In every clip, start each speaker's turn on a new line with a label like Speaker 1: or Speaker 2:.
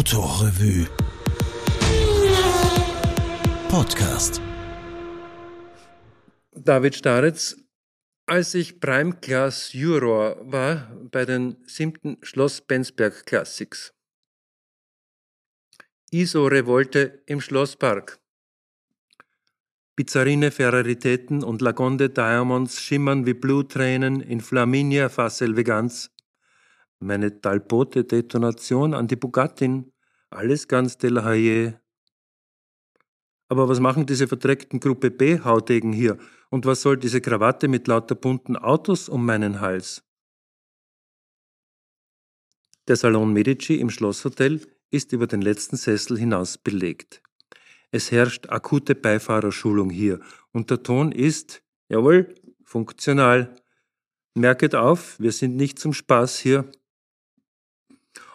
Speaker 1: Autorevue Podcast
Speaker 2: David Staritz, als ich Prime Class Juror war bei den siebten Schloss Bensberg Classics. ISO-Revolte im Schlosspark. Pizzarine Ferraritäten und Lagonde Diamonds schimmern wie Bluttränen in Flaminia Fass Meine Talbote-Detonation an die Bugattin, alles ganz de la Haye. Aber was machen diese verdreckten Gruppe B Haudegen hier? Und was soll diese Krawatte mit lauter bunten Autos um meinen Hals? Der Salon Medici im Schlosshotel ist über den letzten Sessel hinaus belegt. Es herrscht akute Beifahrerschulung hier und der Ton ist, jawohl, funktional. Merket auf, wir sind nicht zum Spaß hier.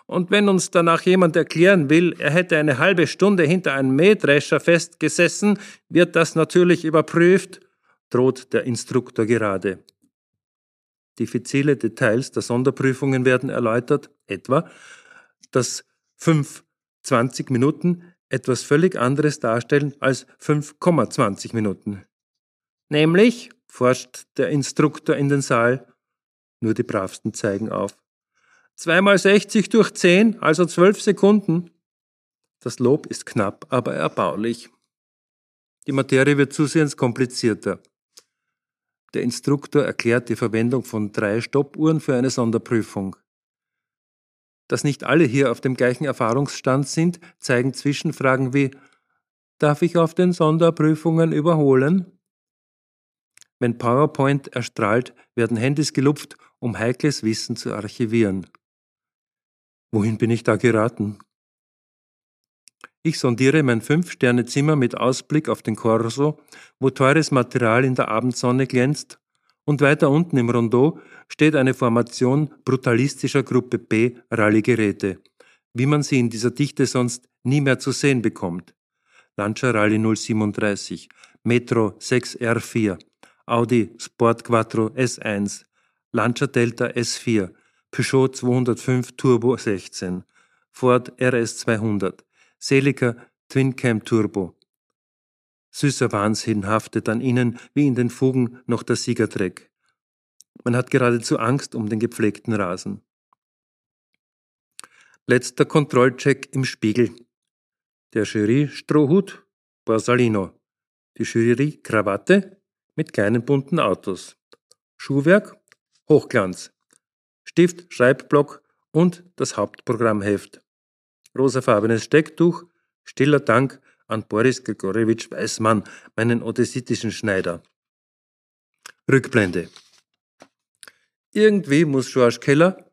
Speaker 2: Und wenn uns danach jemand erklären will, er hätte eine halbe Stunde hinter einem Mähdrescher festgesessen, wird das natürlich überprüft, droht der Instruktor gerade. Diffizile Details der Sonderprüfungen werden erläutert, etwa, dass 5,20 Minuten etwas völlig anderes darstellen als 5,20 Minuten. Nämlich, forscht der Instruktor in den Saal, nur die Bravsten zeigen auf. Zweimal 60 durch 10, also 12 Sekunden. Das Lob ist knapp, aber erbaulich. Die Materie wird zusehends komplizierter. Der Instruktor erklärt die Verwendung von drei Stoppuhren für eine Sonderprüfung. Dass nicht alle hier auf dem gleichen Erfahrungsstand sind, zeigen Zwischenfragen wie Darf ich auf den Sonderprüfungen überholen? Wenn PowerPoint erstrahlt, werden Handys gelupft, um heikles Wissen zu archivieren. Wohin bin ich da geraten? Ich sondiere mein Fünf-Sterne-Zimmer mit Ausblick auf den Corso, wo teures Material in der Abendsonne glänzt, und weiter unten im Rondeau steht eine Formation brutalistischer Gruppe B Rallye-Geräte, wie man sie in dieser Dichte sonst nie mehr zu sehen bekommt. Lancia Rallye 037, Metro 6R4, Audi Sport Quattro S1, Lancia Delta S4, Peugeot 205 Turbo 16, Ford RS 200, Celica Twin Cam Turbo. Süßer Wahnsinn haftet an ihnen wie in den Fugen noch der Siegertreck. Man hat geradezu Angst um den gepflegten Rasen. Letzter Kontrollcheck im Spiegel. Der Jury Strohhut, Borsalino. Die Jury Krawatte mit kleinen bunten Autos. Schuhwerk, Hochglanz. Stift, Schreibblock und das Hauptprogrammheft. Rosafarbenes Stecktuch, stiller Dank an Boris Grigorjewitsch Weißmann, meinen odessitischen Schneider. Rückblende. Irgendwie muss George Keller,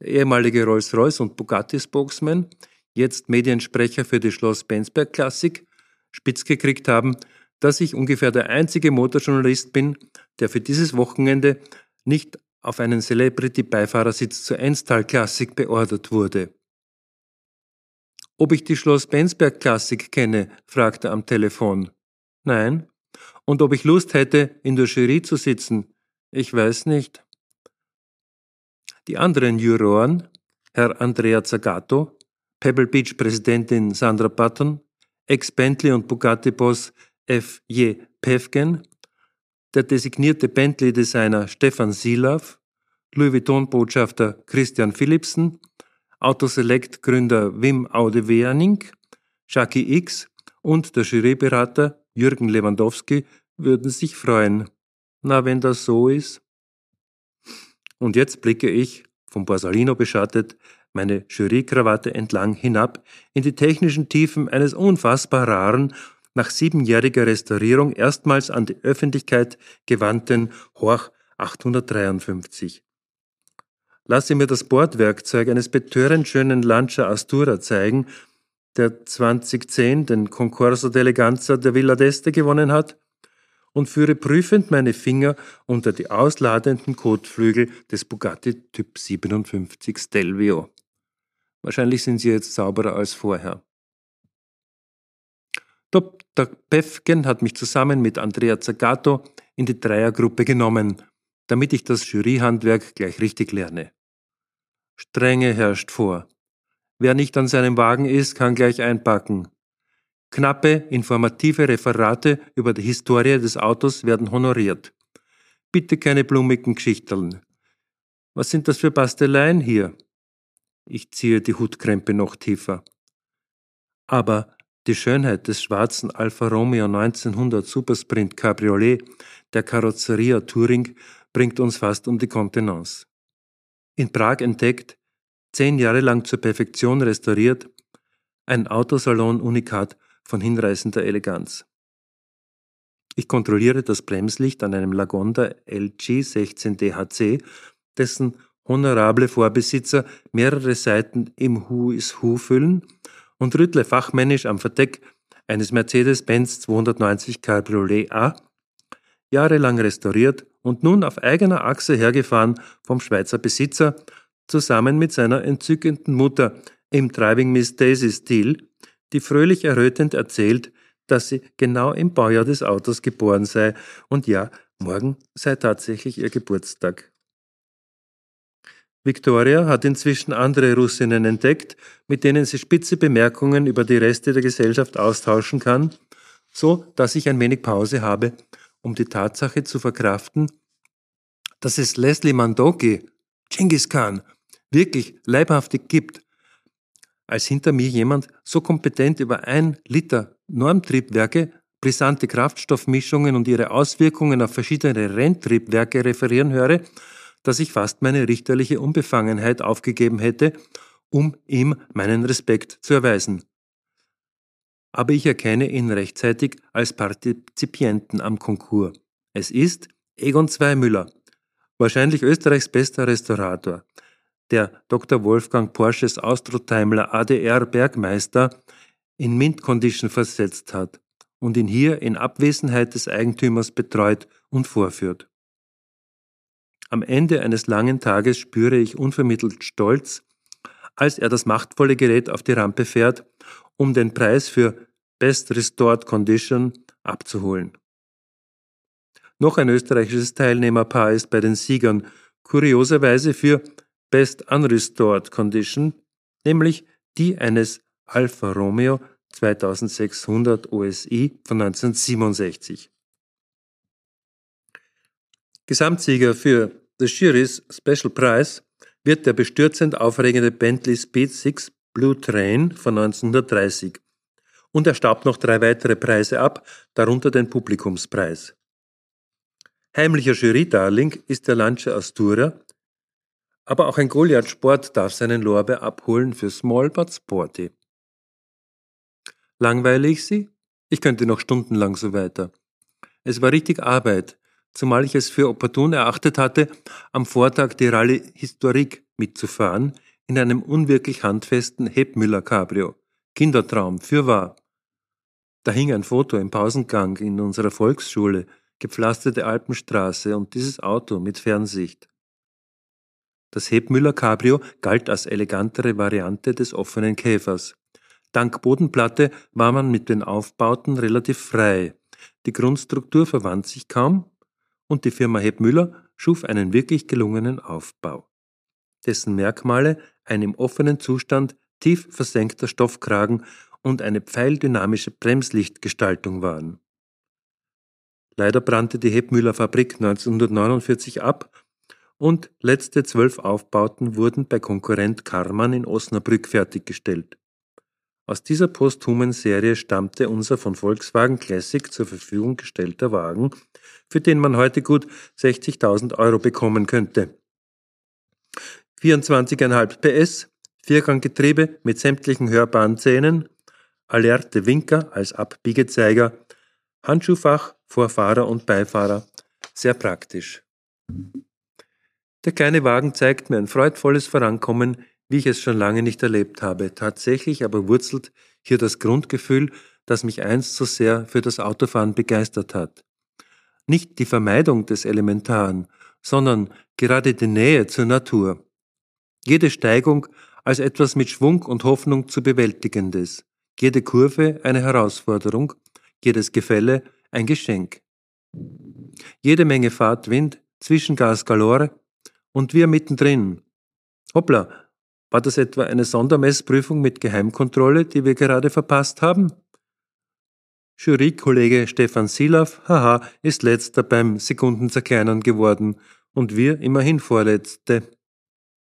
Speaker 2: der ehemalige Rolls-Royce und Bugatti-Spokesman, jetzt Mediensprecher für die Schloss Bensberg Klassik, spitz gekriegt haben, dass ich ungefähr der einzige Motorjournalist bin, der für dieses Wochenende nicht auf einen Celebrity-Beifahrersitz zur Enstal-Klassik beordert wurde. Ob ich die Schloss Bensberg-Klassik kenne, fragte am Telefon. Nein. Und ob ich Lust hätte, in der Jury zu sitzen? Ich weiß nicht. Die anderen Juroren, Herr Andrea Zagato, Pebble Beach Präsidentin Sandra Button, Ex-Bentley und Bugatti-Boss F. J. Pevgen der designierte Bentley-Designer Stefan Silav, Louis Vuitton-Botschafter Christian Philipsen, Autoselect-Gründer Wim Aude-Weaning, Jackie X und der Juryberater Jürgen Lewandowski würden sich freuen. Na, wenn das so ist. Und jetzt blicke ich, vom Borsalino beschattet, meine Jurykrawatte entlang hinab in die technischen Tiefen eines unfassbar raren nach siebenjähriger Restaurierung erstmals an die Öffentlichkeit gewandten Horch 853. Lasse mir das Bordwerkzeug eines betörend schönen Lancia Astura zeigen, der 2010 den Concorso d'Eleganza der Villa d'Este gewonnen hat, und führe prüfend meine Finger unter die ausladenden Kotflügel des Bugatti Typ 57 Stelvio. Wahrscheinlich sind sie jetzt sauberer als vorher. Dr. Pefken hat mich zusammen mit Andrea Zagato in die Dreiergruppe genommen, damit ich das Juryhandwerk gleich richtig lerne. Strenge herrscht vor. Wer nicht an seinem Wagen ist, kann gleich einpacken. Knappe, informative Referate über die Historie des Autos werden honoriert. Bitte keine blumigen Geschichteln. Was sind das für Basteleien hier? Ich ziehe die Hutkrempe noch tiefer. Aber die Schönheit des schwarzen Alfa Romeo 1900 Supersprint Cabriolet der Karosseria Touring bringt uns fast um die Kontenance. In Prag entdeckt, zehn Jahre lang zur Perfektion restauriert, ein Autosalon-Unikat von hinreißender Eleganz. Ich kontrolliere das Bremslicht an einem Lagonda LG 16 DHC, dessen honorable Vorbesitzer mehrere Seiten im Who is Who füllen und rüttle fachmännisch am Verdeck eines Mercedes-Benz 290 Cabriolet A, jahrelang restauriert und nun auf eigener Achse hergefahren vom Schweizer Besitzer, zusammen mit seiner entzückenden Mutter im Driving Miss Daisy-Stil, die fröhlich errötend erzählt, dass sie genau im Baujahr des Autos geboren sei und ja, morgen sei tatsächlich ihr Geburtstag. Victoria hat inzwischen andere Russinnen entdeckt, mit denen sie spitze Bemerkungen über die Reste der Gesellschaft austauschen kann, so dass ich ein wenig Pause habe, um die Tatsache zu verkraften, dass es Leslie Mandoki, Genghis Khan, wirklich leibhaftig gibt, als hinter mir jemand so kompetent über ein Liter Normtriebwerke, brisante Kraftstoffmischungen und ihre Auswirkungen auf verschiedene Renntriebwerke referieren höre, dass ich fast meine richterliche Unbefangenheit aufgegeben hätte, um ihm meinen Respekt zu erweisen. Aber ich erkenne ihn rechtzeitig als Partizipienten am Konkurs. Es ist Egon Zweimüller, wahrscheinlich Österreichs bester Restaurator, der Dr. Wolfgang Porsches Austrotimer ADR Bergmeister in Mint Condition versetzt hat und ihn hier in Abwesenheit des Eigentümers betreut und vorführt. Am Ende eines langen Tages spüre ich unvermittelt Stolz, als er das machtvolle Gerät auf die Rampe fährt, um den Preis für Best Restored Condition abzuholen. Noch ein österreichisches Teilnehmerpaar ist bei den Siegern kurioserweise für Best Unrestored Condition, nämlich die eines Alfa Romeo 2600 OSI von 1967. Gesamtsieger für The Jury's Special Prize wird der bestürzend aufregende Bentley Speed 6 Blue Train von 1930. Und er staubt noch drei weitere Preise ab, darunter den Publikumspreis. Heimlicher Jury-Darling ist der Lancia Asturia, aber auch ein Goliath Sport darf seinen Lorbeer abholen für Small but Sporty. Langweile ich Sie? Ich könnte noch stundenlang so weiter. Es war richtig Arbeit, zumal ich es für opportun erachtet hatte, am Vortag die Rallye Historique mitzufahren, in einem unwirklich handfesten Hebmüller Cabrio. Kindertraum, fürwahr. Da hing ein Foto im Pausengang in unserer Volksschule, gepflasterte Alpenstraße und dieses Auto mit Fernsicht. Das Hebmüller Cabrio galt als elegantere Variante des offenen Käfers. Dank Bodenplatte war man mit den Aufbauten relativ frei. Die Grundstruktur verwandt sich kaum, und die Firma Heb Müller schuf einen wirklich gelungenen Aufbau, dessen Merkmale ein im offenen Zustand tief versenkter Stoffkragen und eine pfeildynamische Bremslichtgestaltung waren. Leider brannte die Hebmüller Fabrik 1949 ab und letzte zwölf Aufbauten wurden bei Konkurrent Karmann in Osnabrück fertiggestellt. Aus dieser posthumen Serie stammte unser von Volkswagen Classic zur Verfügung gestellter Wagen, für den man heute gut 60.000 Euro bekommen könnte. 24,5 PS, Vierganggetriebe mit sämtlichen hörbaren Zähnen, alerte Winker als Abbiegezeiger, Handschuhfach vor Fahrer und Beifahrer, sehr praktisch. Der kleine Wagen zeigt mir ein freudvolles Vorankommen wie ich es schon lange nicht erlebt habe. Tatsächlich aber wurzelt hier das Grundgefühl, das mich einst so sehr für das Autofahren begeistert hat. Nicht die Vermeidung des Elementaren, sondern gerade die Nähe zur Natur. Jede Steigung als etwas mit Schwung und Hoffnung zu bewältigendes, jede Kurve eine Herausforderung, jedes Gefälle ein Geschenk. Jede Menge Fahrtwind, Zwischengas galore und wir mittendrin. Hoppla, War das etwa eine Sondermessprüfung mit Geheimkontrolle, die wir gerade verpasst haben? Jurykollege Stefan Silav, haha, ist letzter beim Sekundenzerkleinern geworden und wir immerhin Vorletzte.